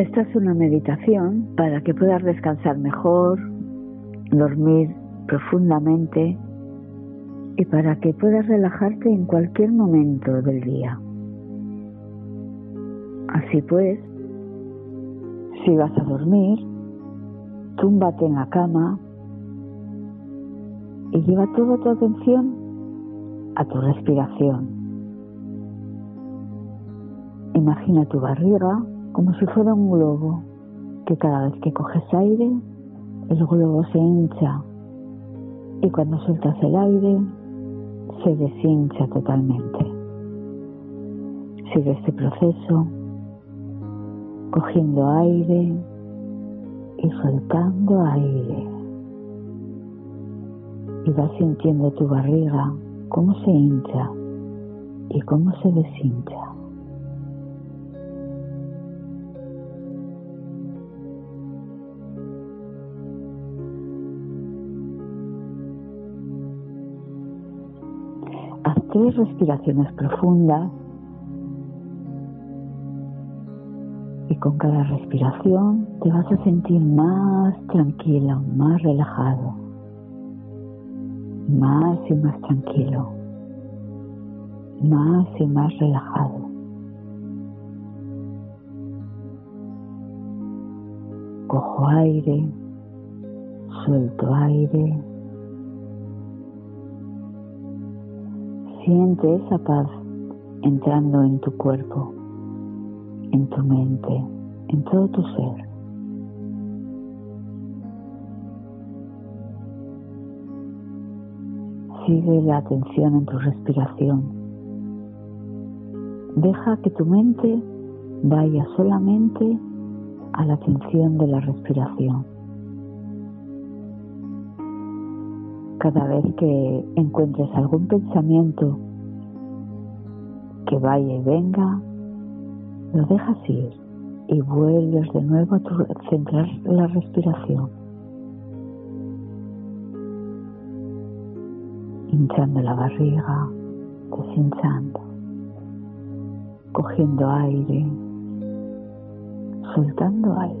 Esta es una meditación para que puedas descansar mejor, dormir profundamente y para que puedas relajarte en cualquier momento del día. Así pues, si vas a dormir, túmbate en la cama y lleva toda tu atención a tu respiración. Imagina tu barriga como si fuera un globo, que cada vez que coges aire, el globo se hincha y cuando sueltas el aire, se deshincha totalmente. Sigue este proceso, cogiendo aire y soltando aire. Y vas sintiendo tu barriga, cómo se hincha y cómo se deshincha. Tres respiraciones profundas. Y con cada respiración te vas a sentir más tranquilo, más relajado, más y más tranquilo, más y más relajado. Cojo aire, suelto aire Siente esa paz entrando en tu cuerpo, en tu mente, en todo tu ser. Sigue la atención en tu respiración. Deja que tu mente vaya solamente a la atención de la respiración. Cada vez que encuentres algún pensamiento que vaya y venga, lo dejas ir y vuelves de nuevo a centrar la respiración. Hinchando la barriga, deshinchando, cogiendo aire, soltando aire.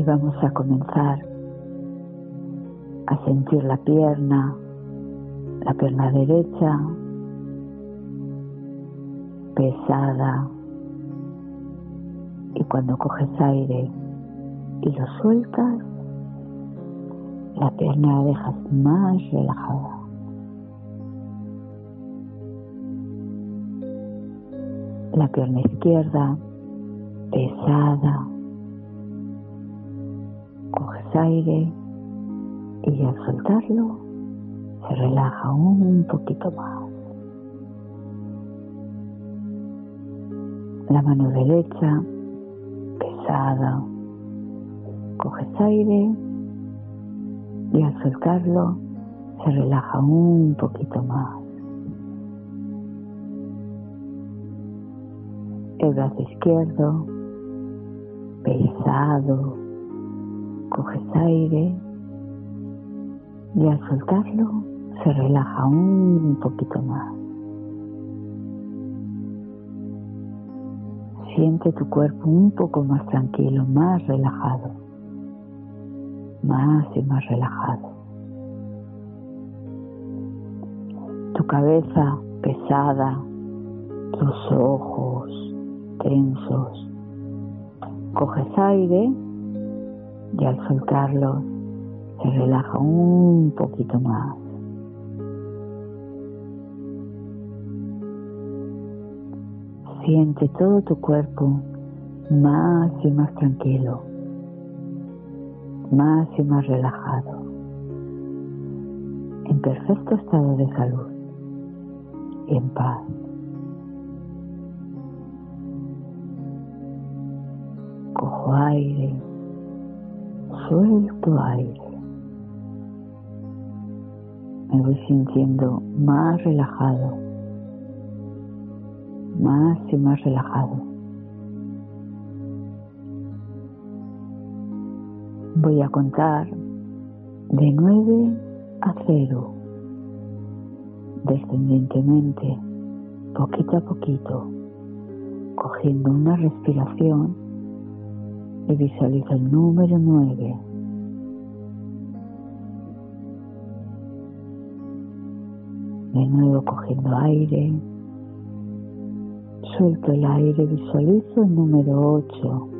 Y vamos a comenzar a sentir la pierna, la pierna derecha pesada y cuando coges aire y lo sueltas, la pierna la dejas más relajada. La pierna izquierda pesada aire y al soltarlo se relaja un poquito más. La mano derecha, pesada, coges aire y al soltarlo se relaja un poquito más. El brazo izquierdo, pesado, coges aire y al soltarlo se relaja un poquito más. Siente tu cuerpo un poco más tranquilo, más relajado, más y más relajado. Tu cabeza pesada, tus ojos tensos. Coges aire y al soltarlos se relaja un poquito más. Siente todo tu cuerpo más y más tranquilo, más y más relajado, en perfecto estado de salud y en paz. Cojo aire suelto aire. Me voy sintiendo más relajado, más y más relajado. Voy a contar de 9 a 0, descendientemente, poquito a poquito, cogiendo una respiración y visualizo el número 9. De nuevo cogiendo aire, suelto el aire, visualizo el número 8.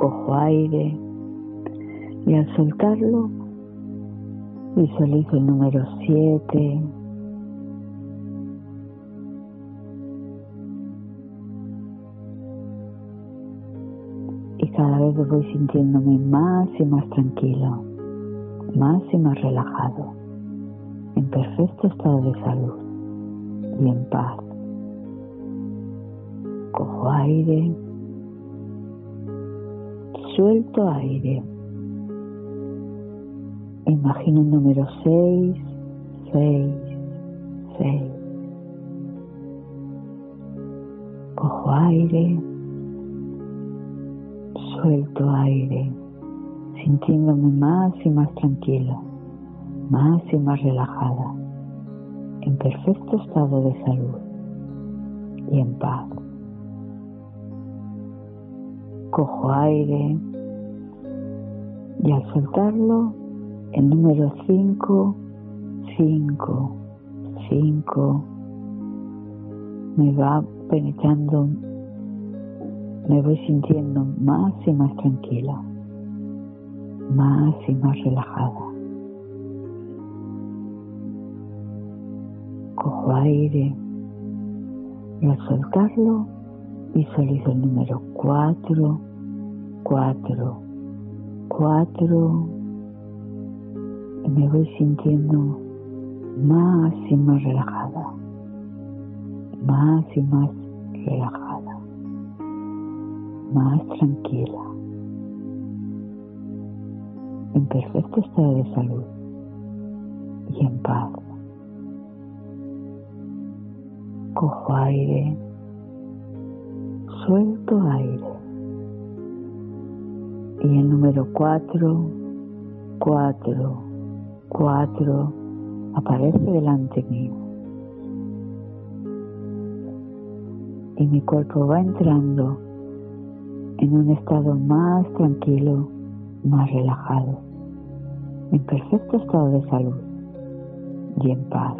cojo aire y al soltarlo visualizo el número 7. Cada vez voy sintiéndome más y más tranquilo, más y más relajado, en perfecto estado de salud y en paz. Cojo aire suelto aire. Imagino un número 6, 6, 6. Cojo aire, suelto aire, sintiéndome más y más tranquilo, más y más relajada, en perfecto estado de salud y en paz. Cojo aire y al soltarlo el número 5, 5, 5 me va penetrando, me voy sintiendo más y más tranquila, más y más relajada. Cojo aire y al soltarlo Visualizo el número 4, 4, 4 y me voy sintiendo más y más relajada, más y más relajada, más tranquila, en perfecto estado de salud y en paz. Cojo aire suelto aire. Y el número 4, 4, 4 aparece delante mío. Y mi cuerpo va entrando en un estado más tranquilo, más relajado, en perfecto estado de salud y en paz.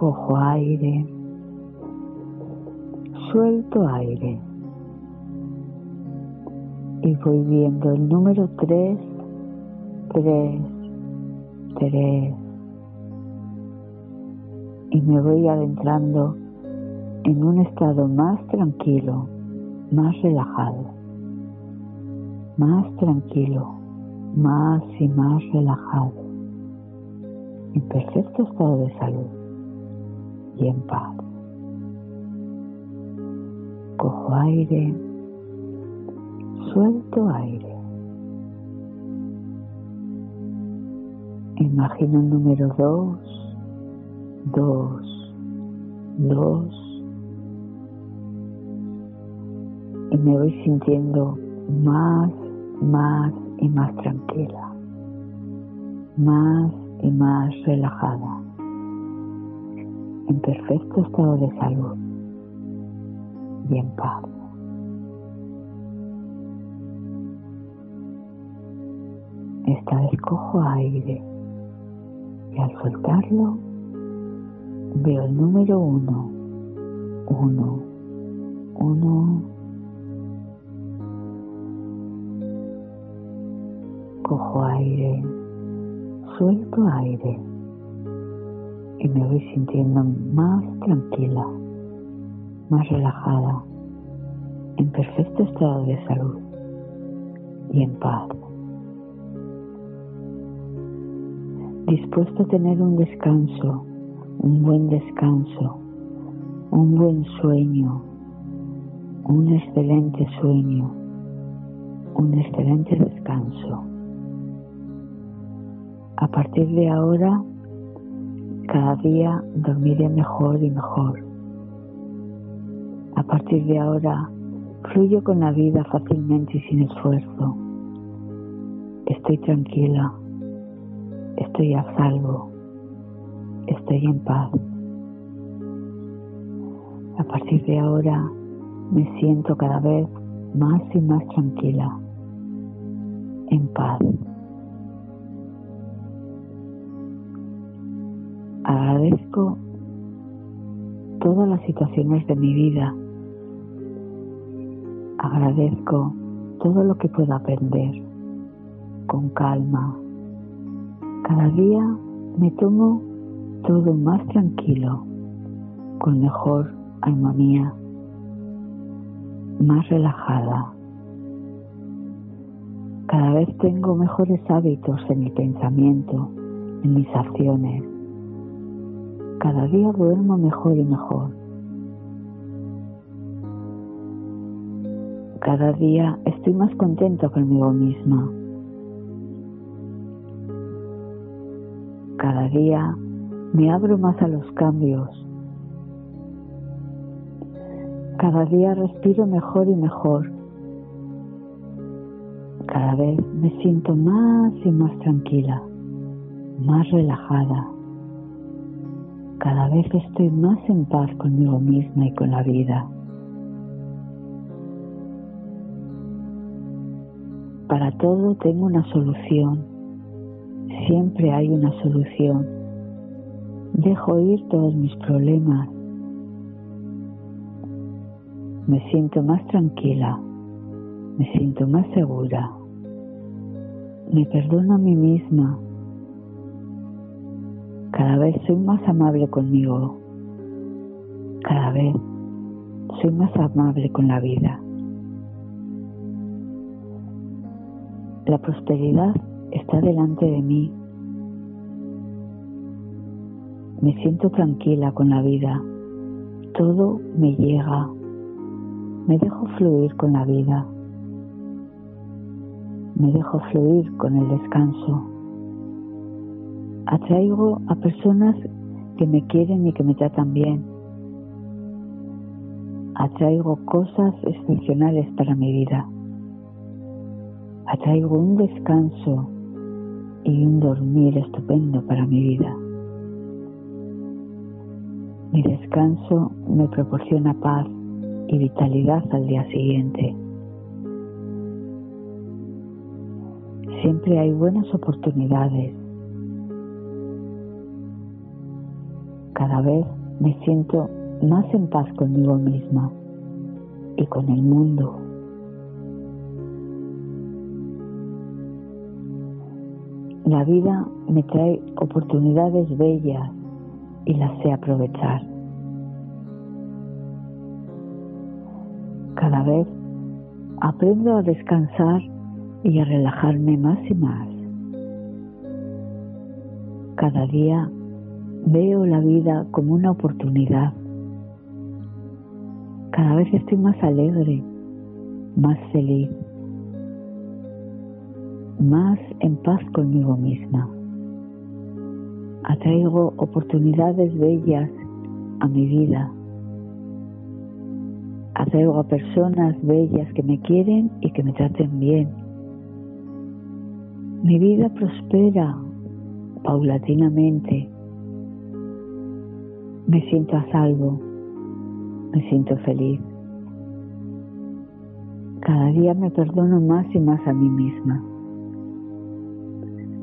cojo aire, suelto aire y voy viendo el número 3, 3, 3 y me voy adentrando en un estado más tranquilo, más relajado, más tranquilo, más y más relajado, en perfecto estado de salud y en paz. Cojo aire, suelto aire. Imagino el número dos, dos, dos. Y me voy sintiendo más, más y más tranquila, más y más relajada en perfecto estado de salud y en paz. Esta vez cojo aire y al soltarlo veo el número uno, uno, uno. Dejo aire, suelto aire y me voy sintiendo más tranquila, más relajada, en perfecto estado de salud y en paz. Dispuesto a tener un descanso, un buen descanso, un buen sueño, un excelente sueño, un excelente descanso. A partir de ahora, cada día dormiré mejor y mejor. A partir de ahora, fluyo con la vida fácilmente y sin esfuerzo. Estoy tranquila, estoy a salvo, estoy en paz. A partir de ahora, me siento cada vez más y más tranquila, en paz. Agradezco todas las situaciones de mi vida. Agradezco todo lo que puedo aprender con calma. Cada día me tomo todo más tranquilo, con mejor armonía más relajada. Cada vez tengo mejores hábitos en mi pensamiento, en mis acciones. Cada día duermo mejor y mejor. Cada día estoy más contento conmigo misma. Cada día me abro más a los cambios cada día respiro mejor y mejor. Cada vez me siento más y más tranquila, más relajada. Cada vez estoy más en paz conmigo misma y con la vida. Para todo tengo una solución. Siempre hay una solución. Dejo ir todos mis problemas me siento más tranquila, me siento más segura, me perdono a mí misma, cada vez soy más amable conmigo, cada vez soy más amable con la vida. La prosperidad está delante de mí. Me siento tranquila con la vida. Todo me llega me dejo fluir con la vida. Me dejo fluir con el descanso. Atraigo a personas que me quieren y que me tratan bien. Atraigo cosas excepcionales para mi vida. Atraigo un descanso y un dormir estupendo para mi vida. Mi descanso me proporciona paz y vitalidad al día siguiente. Siempre hay buenas oportunidades. Cada vez me siento más en paz conmigo misma y con el mundo. La vida me trae oportunidades bellas y las sé aprovechar. Cada vez aprendo a descansar y a relajarme más y más. Cada día veo la vida como una oportunidad. Cada vez estoy más alegre, más feliz, más en paz conmigo misma. Atraigo oportunidades bellas a mi vida Atraigo a personas bellas que me quieren y que me traten bien. Mi vida prospera paulatinamente. Me siento a salvo. Me siento feliz. Cada día me perdono más y más a mí misma.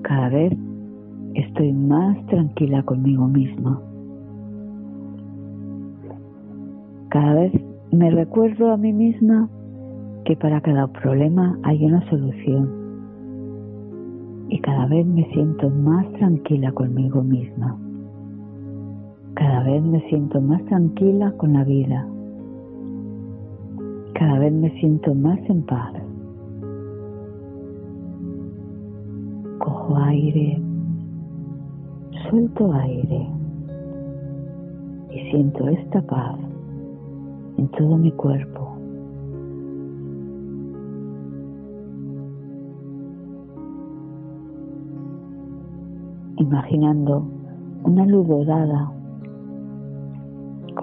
Cada vez estoy más tranquila conmigo misma. Cada vez me recuerdo a mí misma que para cada problema hay una solución. y cada vez me siento más tranquila conmigo misma. Vez me siento más tranquila con la vida. Cada vez me siento más en paz. Cojo aire, suelto aire y siento esta paz en todo mi cuerpo. Imaginando una luz dorada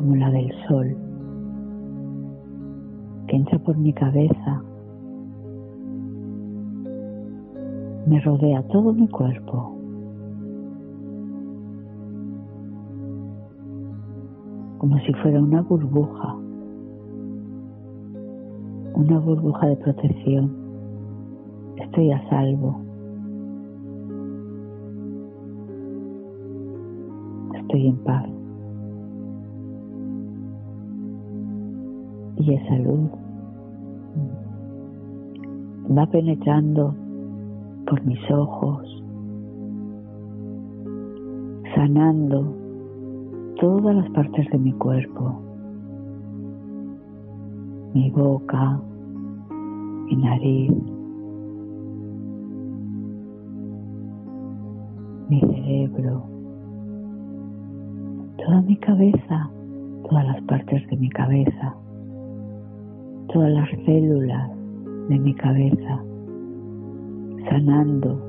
como la del sol, que entra por mi cabeza, me rodea todo mi cuerpo. como si fuera una burbuja, una burbuja de protección. Estoy a salvo. Estoy en paz. Y esa luz va penetrando por mis ojos, sanando todas las partes de mi cuerpo, mi boca, mi nariz, mi cerebro, toda mi cabeza, todas las partes de mi cabeza todas las células de mi cabeza, sanando.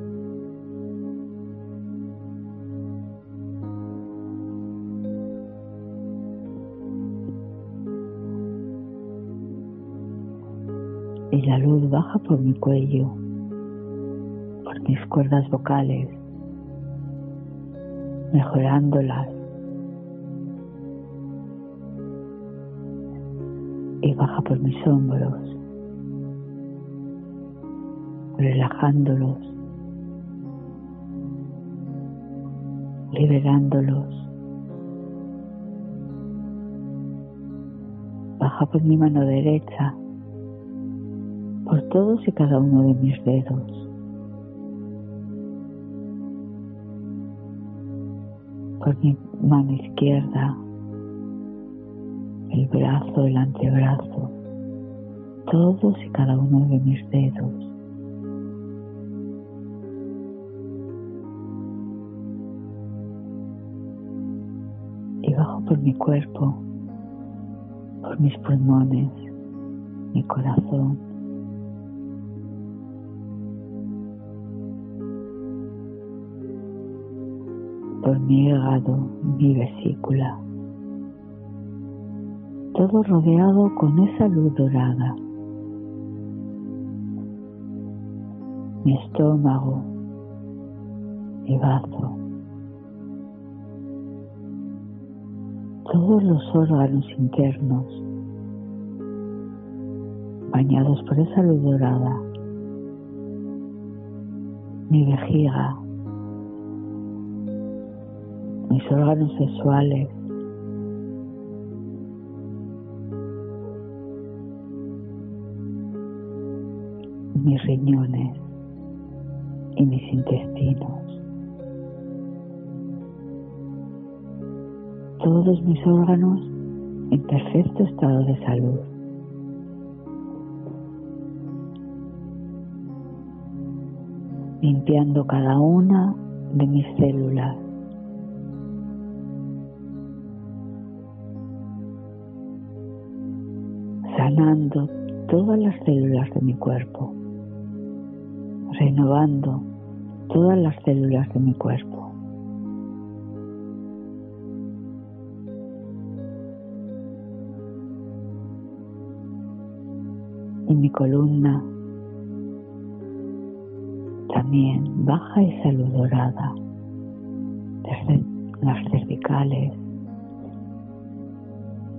Y la luz baja por mi cuello, por mis cuerdas vocales, mejorándolas y baja por mis hombros, relajándolos, liberándolos. Baja por mi mano derecha, por todos y cada uno de mis dedos. Por mi mano izquierda, el brazo, el antebrazo, todos y cada uno de mis dedos. Y bajo por mi cuerpo, por mis pulmones, mi corazón. por mi hígado, mi vesícula todo rodeado con esa luz dorada. Mi estómago, mi bazo, todos los órganos internos bañados por esa luz dorada, mi vejiga, mis órganos sexuales, mis riñones y mis intestinos. Todos mis órganos en perfecto estado de salud. Limpiando cada una de mis células. Sanando todas las células de mi cuerpo renovando todas las células de mi cuerpo. Y mi columna también baja y salud dorada desde las cervicales,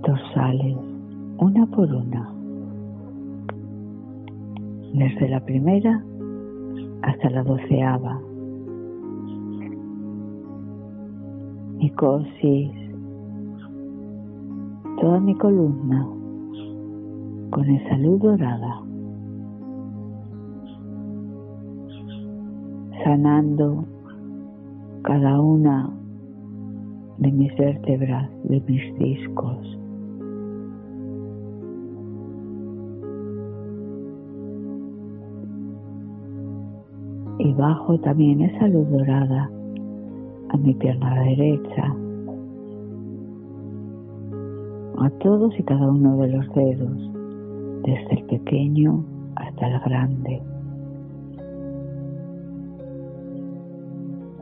dorsales, una por una. Desde la primera hasta la doceava. Mi cosis, toda mi columna con esa luz dorada, sanando cada una de mis vértebras, de mis discos. Bajo también esa luz dorada a mi pierna derecha, a todos y cada uno de los dedos, desde el pequeño hasta el grande.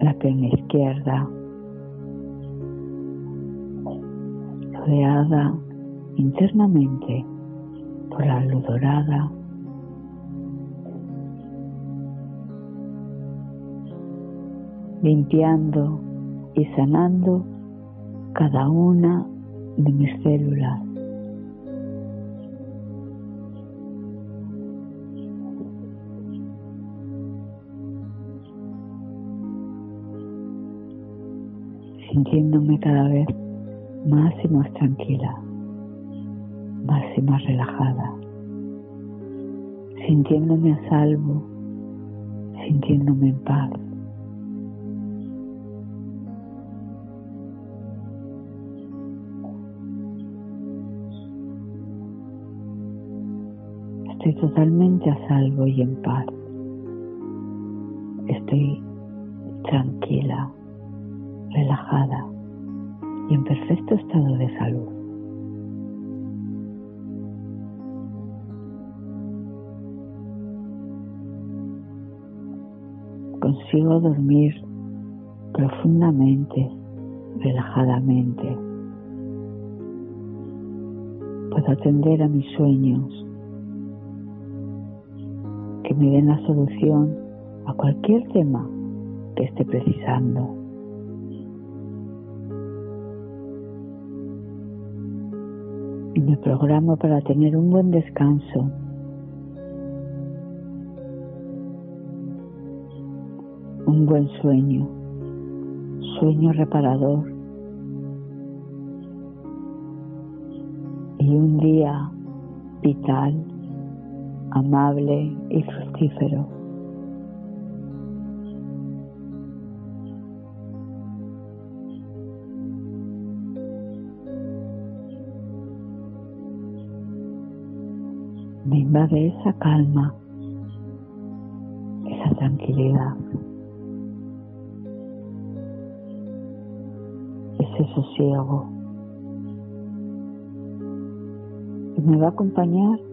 La pierna izquierda, rodeada internamente por la luz dorada limpiando y sanando cada una de mis células. sintiéndome cada vez más y más tranquila, más y más relajada, sintiéndome a salvo, sintiéndome en paz. Estoy totalmente a salvo y en paz. Estoy tranquila, relajada y en perfecto estado de salud. Consigo dormir profundamente, relajadamente. Puedo atender a mis sueños me den la solución a cualquier tema que esté precisando. Me programo para tener un buen descanso. Un buen sueño, sueño reparador. Y un día vital amable y fructífero. Me invade esa calma, esa tranquilidad, ese sosiego. Y me va a acompañar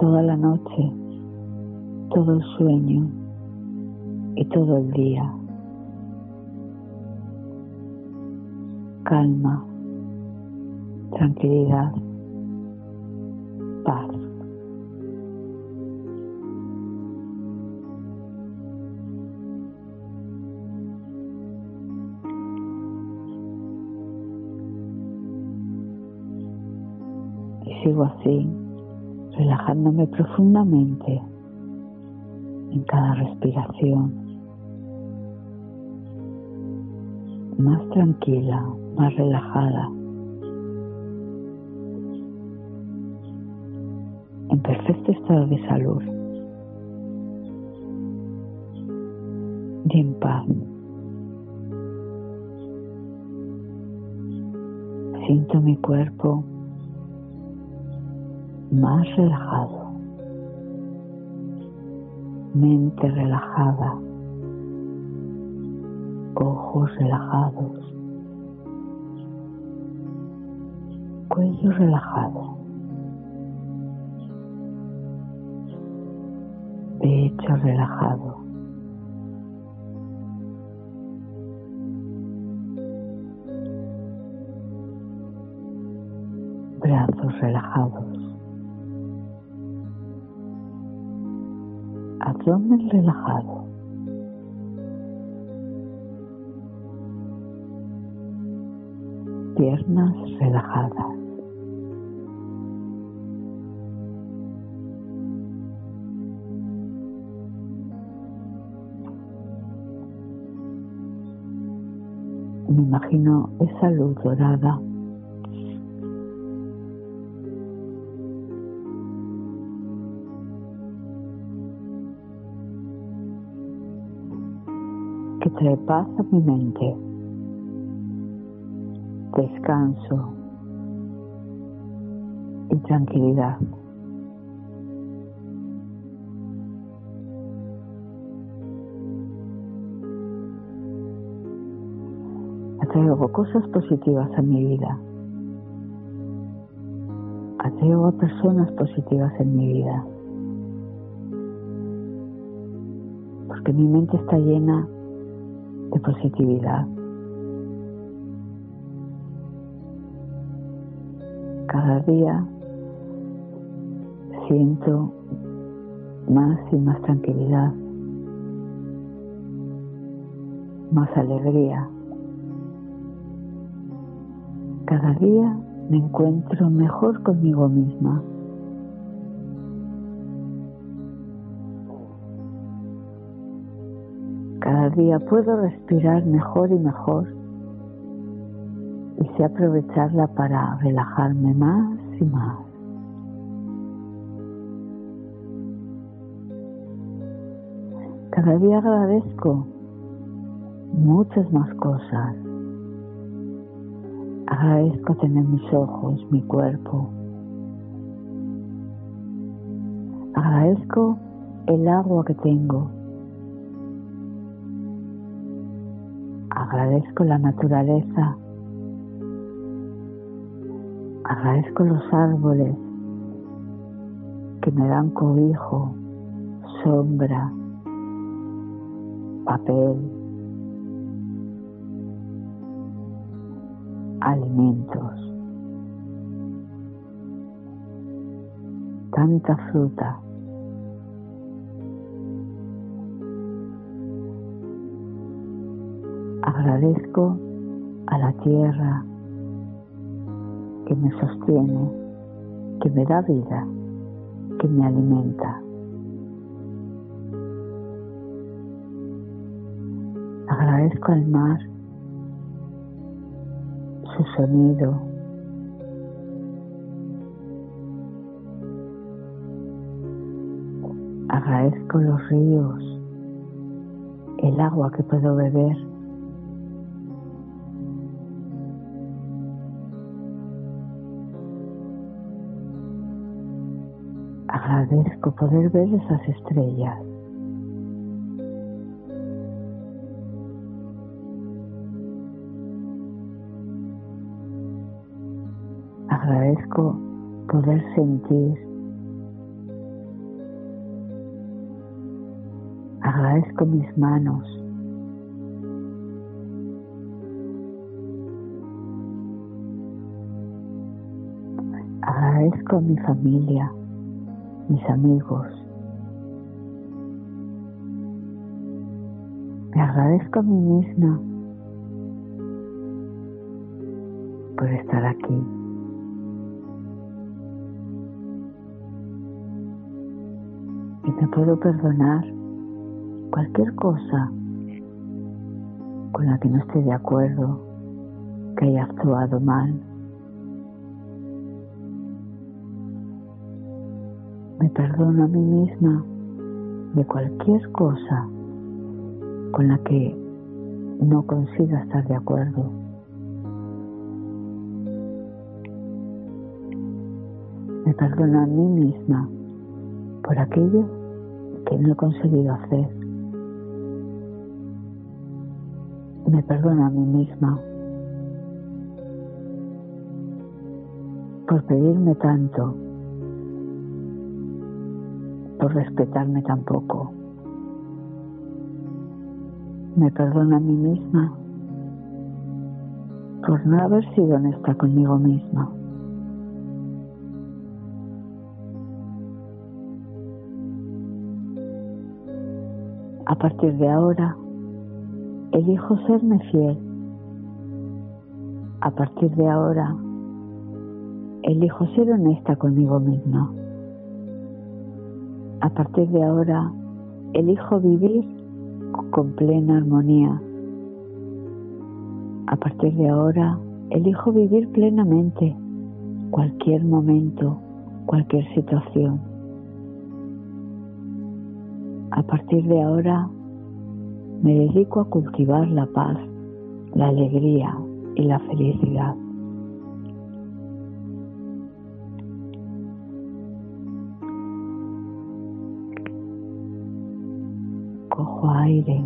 toda la noche, todo el sueño y todo el día. Calma, tranquilidad, paz. Y sigo así relajándome profundamente en cada respiración, más tranquila, más relajada, en perfecto estado de salud. Y en paz. Siento mi cuerpo más relajado, mente relajada, ojos relajados, cuello relajado, pecho relajado. brazos relajados. Abdomen relajado. Piernas relajadas. Me imagino esa luz dorada a mi mente, descanso y tranquilidad. Atraigo cosas positivas a mi vida. Atraigo a personas positivas en mi vida. Porque mi mente está llena positividad. Cada día siento más y más tranquilidad, más alegría. Cada día me encuentro mejor conmigo misma. Día puedo respirar mejor y mejor y sé aprovecharla para relajarme más y más. Cada día agradezco muchas más cosas. Agradezco tener mis ojos, mi cuerpo. Agradezco el agua que tengo. Agradezco la naturaleza. Agradezco los árboles que me dan cobijo, sombra, papel, alimentos, tanta fruta. Agradezco a la tierra que me sostiene, que me da vida, que me alimenta. Agradezco al mar su sonido. Agradezco los ríos, el agua que puedo beber. Agradezco poder ver esas estrellas. agradezco poder sentir. Agradezco mis manos. Agradezco mi familia, mis amigos. Me agradezco a mí misma por estar aquí. y me puedo perdonar cualquier cosa con la que no esté de acuerdo, que haya actuado mal. Me perdono a mí misma de cualquier cosa con la que no consiga estar de acuerdo. Me perdono a mí misma por aquello que no he conseguido hacer. Me perdono a mí misma por pedirme tanto, respetarme tan poco. Me perdono a mí misma por no haber sido honesta conmigo misma. A partir de ahora, elijo serme fiel. A partir de ahora, elijo ser honesta conmigo misma. A partir de ahora, elijo vivir con plena armonía. A partir de ahora, elijo vivir plenamente cualquier momento, cualquier situación. A partir de ahora, Me dedico a cultivar la paz, la alegría y la felicidad. Cojo aire,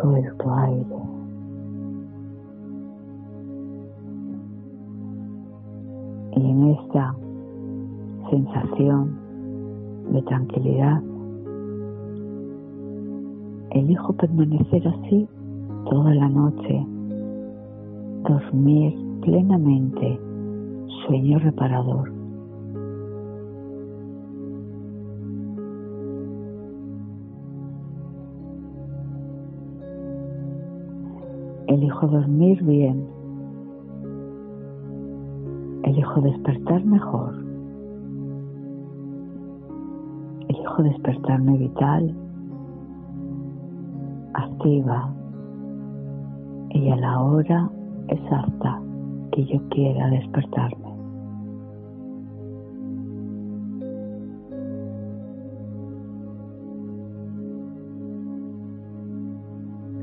suelto aire. Y en esta sensación de tranquilidad Elijo permanecer así toda la noche, dormir plenamente, sueño reparador. Elijo dormir bien. Elijo despertar mejor. Elijo despertarme vital, activa y a la hora exacta que yo quiera despertarme.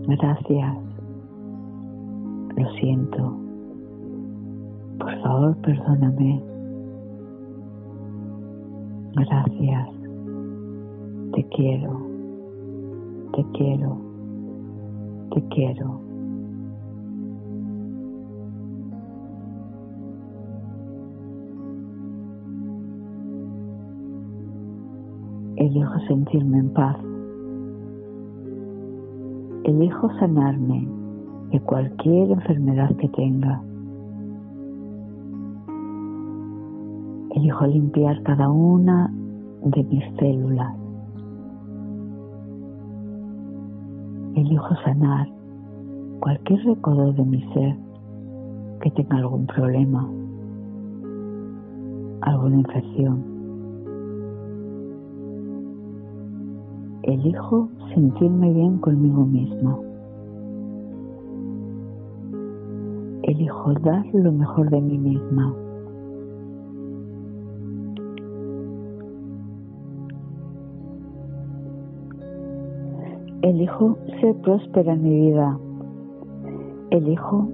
Gracias. Siento. Por favor, perdóname. Gracias. Te quiero. Te quiero te quiero. Elijo sentirme en paz. Elijo sanarme de cualquier enfermedad que tenga. Elijo limpiar cada una de mis células. elijo sanar cualquier recodo de mi ser que tenga algún problema, alguna infección. Elijo sentirme bien conmigo misma. Elijo dar lo mejor de mí misma. Elijo ser próspera en mi vida. Elijo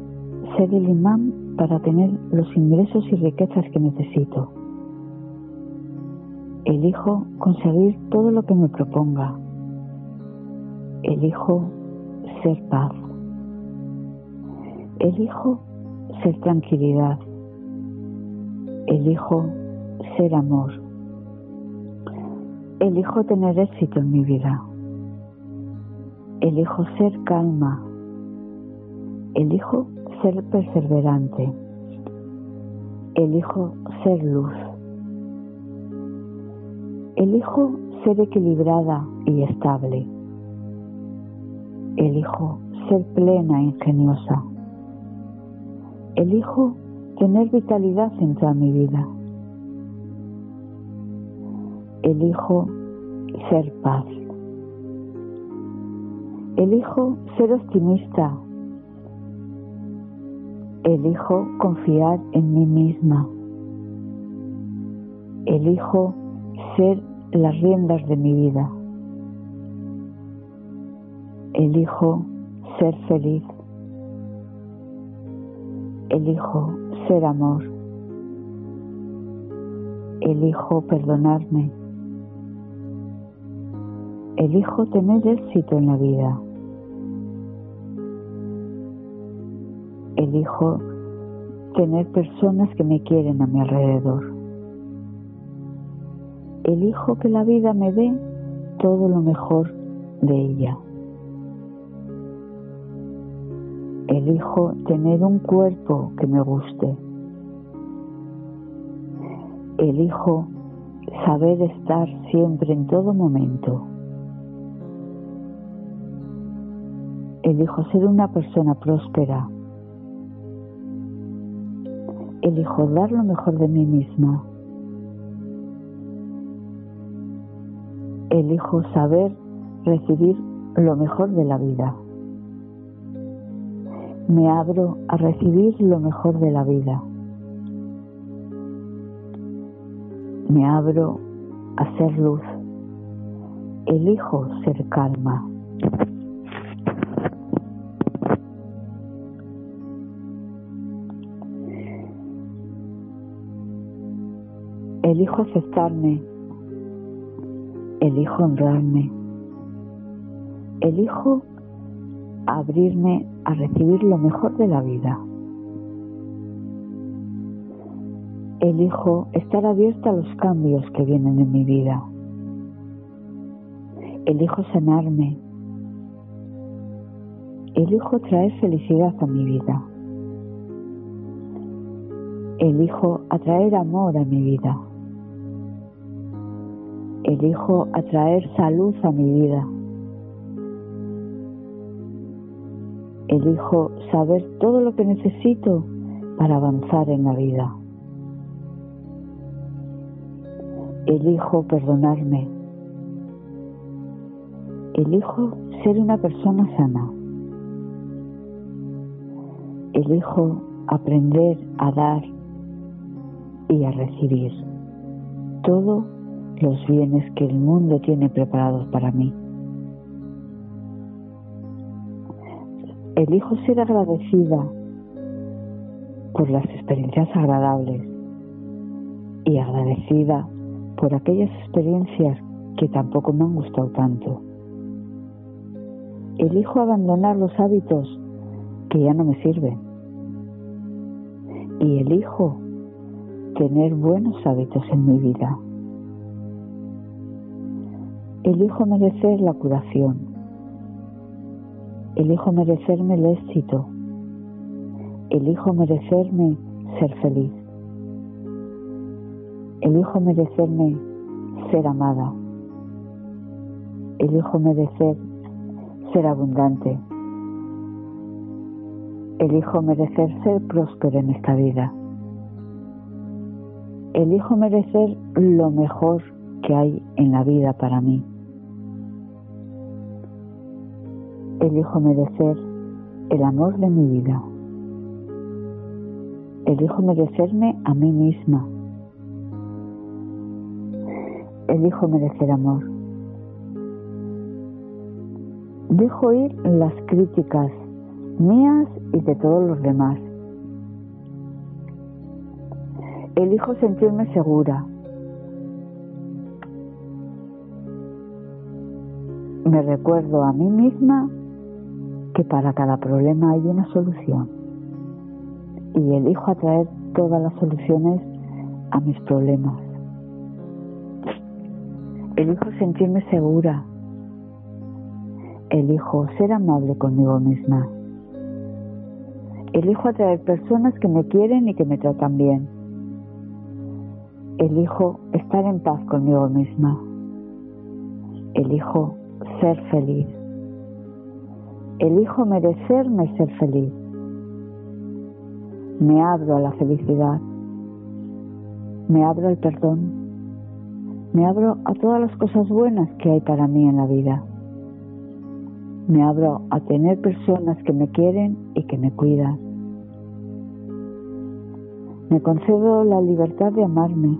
ser el imán para tener los ingresos y riquezas que necesito. Elijo conseguir todo lo que me proponga. Elijo ser paz. Elijo ser tranquilidad. Elijo ser amor. Elijo tener éxito en mi vida. Elijo ser calma. Elijo ser perseverante. Elijo ser luz. Elijo ser equilibrada y estable. Elijo ser plena e ingeniosa. Elijo tener vitalidad en toda mi vida. Elijo ser paz. Elijo ser optimista. Elijo confiar en mí misma. Elijo ser las riendas de mi vida. Elijo ser feliz. Elijo ser amor. Elijo perdonarme. Elijo tener éxito en la vida. elijo tener personas que me quieren a mi alrededor. Elijo que la vida me dé todo lo mejor de ella. Elijo tener un cuerpo que me guste. Elijo saber estar siempre en todo momento. Elijo ser una persona próspera elijo dar lo mejor de mí misma. Elijo saber recibir lo mejor de la vida. Me abro a recibir lo mejor de la vida. Me abro a ser luz. Elijo ser calma. Elijo aceptarme. Elijo honrarme. Elijo abrirme a recibir lo mejor de la vida. Elijo estar abierta a los cambios que vienen en mi vida. Elijo sanarme. Elijo traer felicidad a mi vida. Elijo atraer amor a mi vida. Elijo atraer salud a mi vida. Elijo saber todo lo que necesito para avanzar en la vida. Elijo perdonarme. Elijo ser una persona sana. Elijo aprender a dar y a recibir todos los bienes que el mundo tiene preparados para mí. Elijo ser agradecida por las experiencias agradables y agradecida por aquellas experiencias que tampoco me han gustado tanto. Elijo abandonar los hábitos que ya no me sirven. Y elijo tener buenos hábitos en mi vida. Elijo merecer la curación. Elijo merecerme el éxito. Elijo merecerme ser feliz. Elijo merecerme ser amada. Elijo merecer ser abundante. Elijo merecer ser próspero en esta vida. Elijo merecer lo mejor que hay en la vida para mí. Elijo merecer el amor de mi vida. Elijo merecerme a mí misma. Elijo merecer amor. Dejo ir las críticas mías y de todos los demás. Elijo sentirme segura. Me recuerdo a mí misma que para cada problema hay una solución y elijo atraer todas las soluciones a mis problemas. Elijo sentirme segura. Elijo ser amable conmigo misma. Elijo atraer personas que me quieren y que me tratan bien. Elijo estar en paz conmigo misma. Elijo ser feliz. Elijo merecerme ser feliz. Me abro a la felicidad. Me abro al perdón. Me abro a todas las cosas buenas que hay para mí en la vida. Me abro a tener personas que me quieren y que me cuidan. Me concedo la libertad de amarme.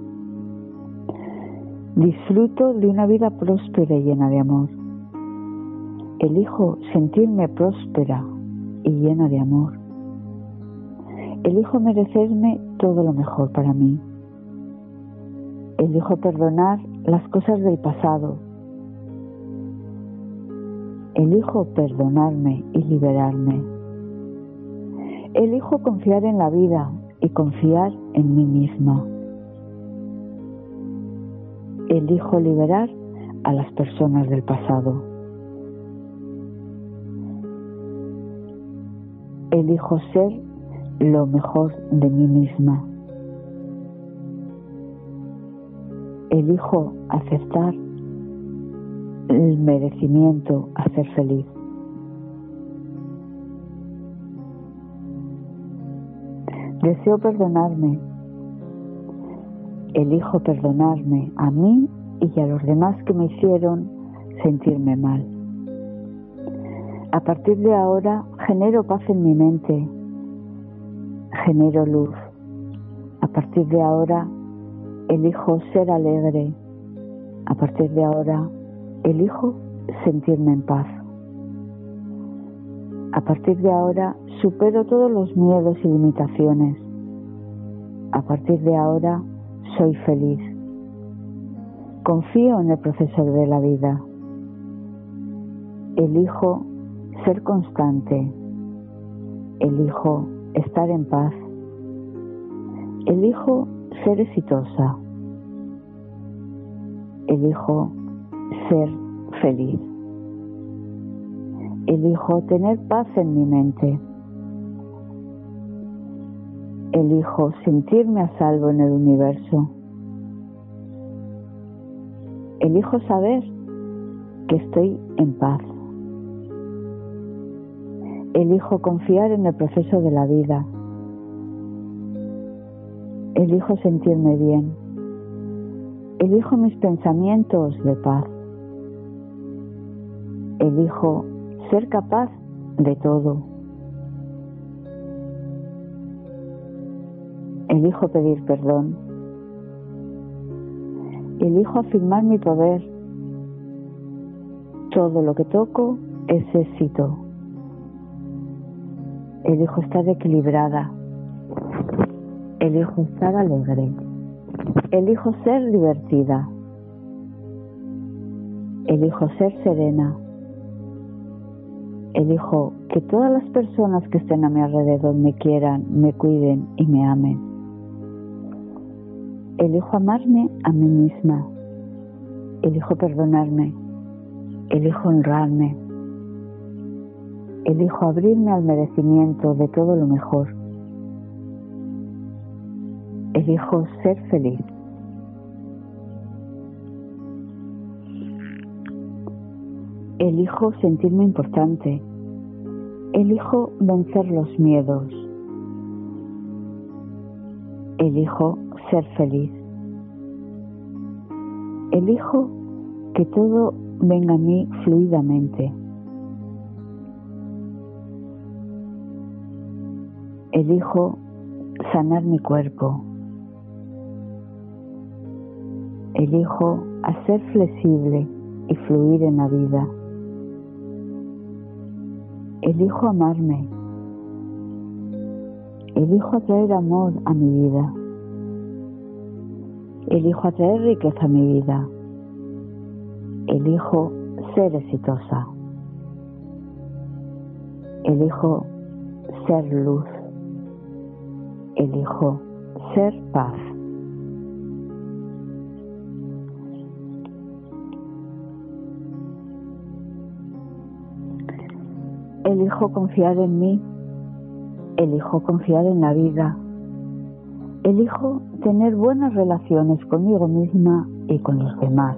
Disfruto de una vida próspera y llena de amor. Elijo sentirme próspera y llena de amor. Elijo merecerme todo lo mejor para mí. Elijo perdonar las cosas del pasado. Elijo perdonarme y liberarme. Elijo confiar en la vida y confiar en mí misma. Elijo liberar a las personas del pasado. Elijo ser lo mejor de mí misma. Elijo aceptar el merecimiento a ser feliz. Deseo perdonarme. Elijo perdonarme a mí y a los demás que me hicieron sentirme mal. A partir de ahora genero paz en mi mente, genero luz. A partir de ahora elijo ser alegre. A partir de ahora elijo sentirme en paz. A partir de ahora supero todos los miedos y limitaciones. A partir de ahora soy feliz. Confío en el proceso de la vida. Elijo ser constante. Elijo estar en paz. Elijo ser exitosa. Elijo ser feliz. Elijo tener paz en mi mente. Elijo sentirme a salvo en el universo. Elijo saber que estoy en paz. Elijo confiar en el proceso de la vida. Elijo sentirme bien. Elijo mis pensamientos de paz. Elijo ser capaz de todo. Elijo pedir perdón. Elijo afirmar mi poder. Todo lo que toco es éxito. Elijo estar equilibrada. Elijo estar alegre. Elijo ser divertida. Elijo ser serena. Elijo que todas las personas que estén a mi alrededor me quieran, me cuiden y me amen. Elijo amarme a mí misma. Elijo perdonarme. Elijo honrarme. Elijo abrirme al merecimiento de todo lo mejor. Elijo ser feliz. Elijo sentirme importante. Elijo vencer los miedos. Elijo ser feliz. Elijo que todo venga a mí fluidamente. Elijo sanar mi cuerpo. Elijo a ser flexible y fluir en la vida. Elijo amarme. Elijo atraer amor a mi vida. Elijo atraer riqueza a mi vida. Elijo ser exitosa. Elijo ser luz. Elijo ser paz. Elijo confiar en mí. Elijo confiar en la vida. Elijo tener buenas relaciones conmigo misma y con los demás.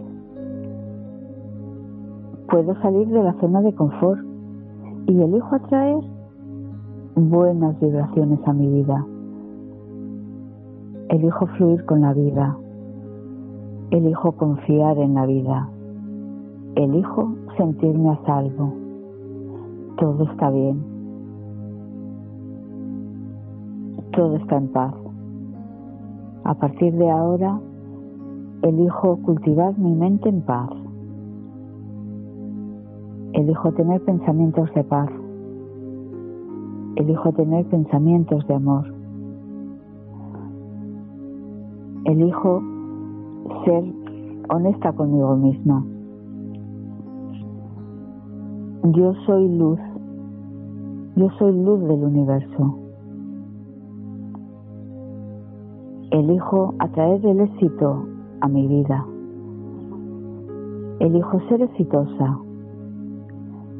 Puedo salir de la zona de confort y elijo atraer buenas vibraciones a mi vida. Elijo fluir con la vida. Elijo confiar en la vida. Elijo sentirme a salvo. Todo está bien. Todo está en paz. A partir de ahora, elijo cultivar mi mente en paz. Elijo tener pensamientos de paz. Elijo tener pensamientos de amor. Elijo ser honesta conmigo misma. Yo soy luz. Yo soy luz del universo. Elijo atraer el éxito a mi vida. Elijo ser exitosa.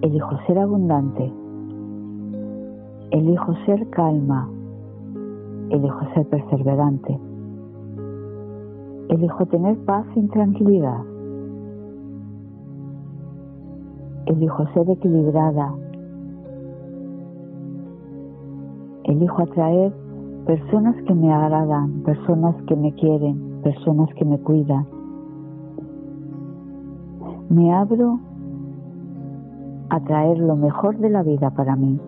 Elijo ser abundante. Elijo ser calma. Elijo ser perseverante. Elijo tener paz y tranquilidad. Elijo ser equilibrada. Elijo atraer personas que me agradan, personas que me quieren, personas que me cuidan. Me abro a traer lo mejor de la vida para mí.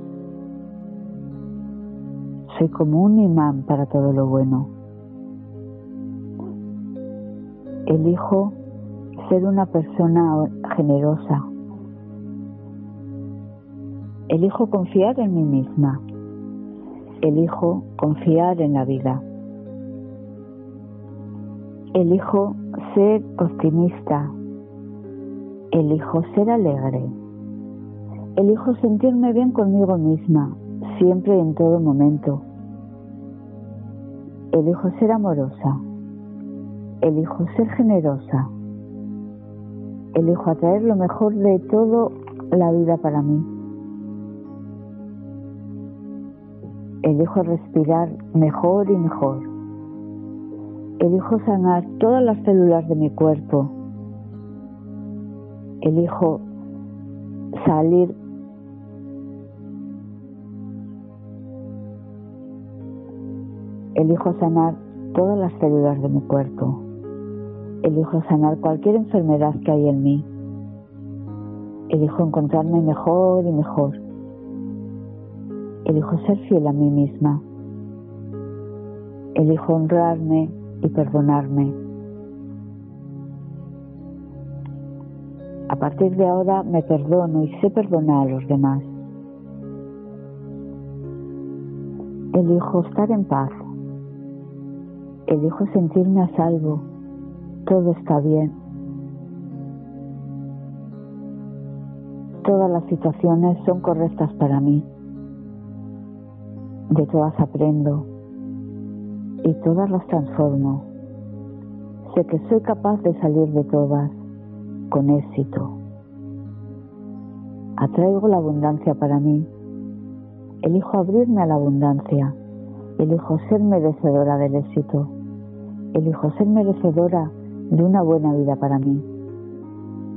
Soy como un imán para todo lo bueno. Elijo ser una persona generosa. Elijo confiar en mí misma. Elijo confiar en la vida. Elijo ser optimista. Elijo ser alegre. Elijo sentirme bien conmigo misma, siempre y en todo momento. Elijo ser amorosa. Elijo ser generosa. Elijo atraer lo mejor de todo la vida para mí. Elijo respirar mejor y mejor. Elijo sanar todas las células de mi cuerpo. Elijo salir Elijo sanar todas las células de mi cuerpo. Elijo sanar cualquier enfermedad que hay en mí. Elijo encontrarme mejor y mejor. Elijo ser fiel a mí misma. Elijo honrarme y perdonarme. A partir de ahora me perdono y sé perdonar a los demás. Elijo estar en paz. Elijo sentirme a salvo. Todo está bien. Todas las situaciones son correctas para mí. De todas aprendo y todas las transformo. Sé que soy capaz de salir de todas con éxito. Atraigo la abundancia para mí. Elijo abrirme a la abundancia. Elijo ser merecedora del éxito. Elijo ser merecedora de una buena vida para mí.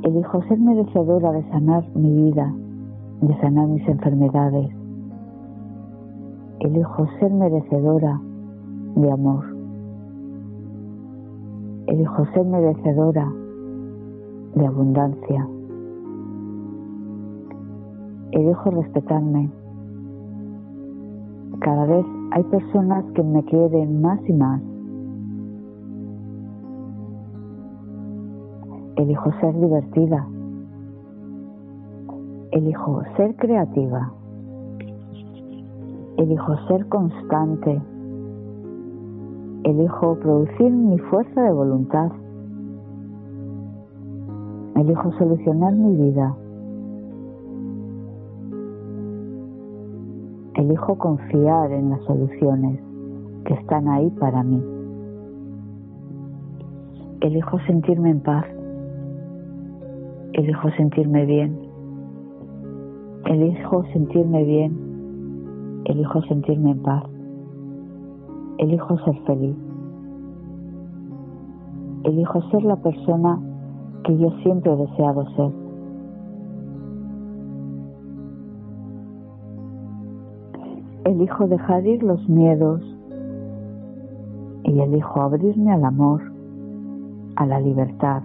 Elijo ser merecedora de sanar mi vida, de sanar mis enfermedades elijo ser merecedora de amor. Elijo ser merecedora de abundancia. Elijo respetarme. Cada vez hay personas que me quieren más y más. Elijo ser divertida. Elijo ser creativa. Elijo ser constante. Elijo producir mi fuerza de voluntad. Elijo solucionar mi vida. Elijo confiar en las soluciones que están ahí para mí. Elijo sentirme en paz. Elijo sentirme bien. Elijo sentirme bien Elijo sentirme en paz. Elijo ser feliz. Elijo ser la persona que yo siempre he deseado ser. Elijo dejar ir los miedos y elijo abrirme al amor, a la libertad,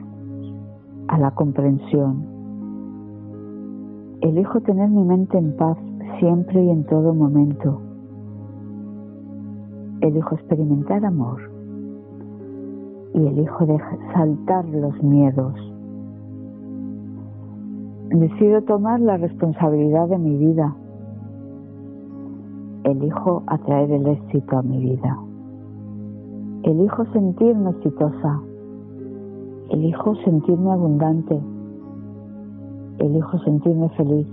a la comprensión. Elijo tener mi mente en paz siempre y en todo momento. Elijo experimentar amor y elijo saltar los miedos. Decido tomar la responsabilidad de mi vida. Elijo atraer el éxito a mi vida. Elijo sentirme exitosa. Elijo sentirme abundante. Elijo sentirme feliz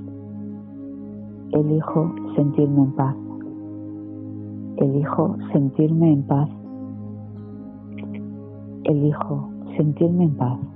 elijo sentirme en paz. Elijo sentirme en paz. Elijo sentirme en paz.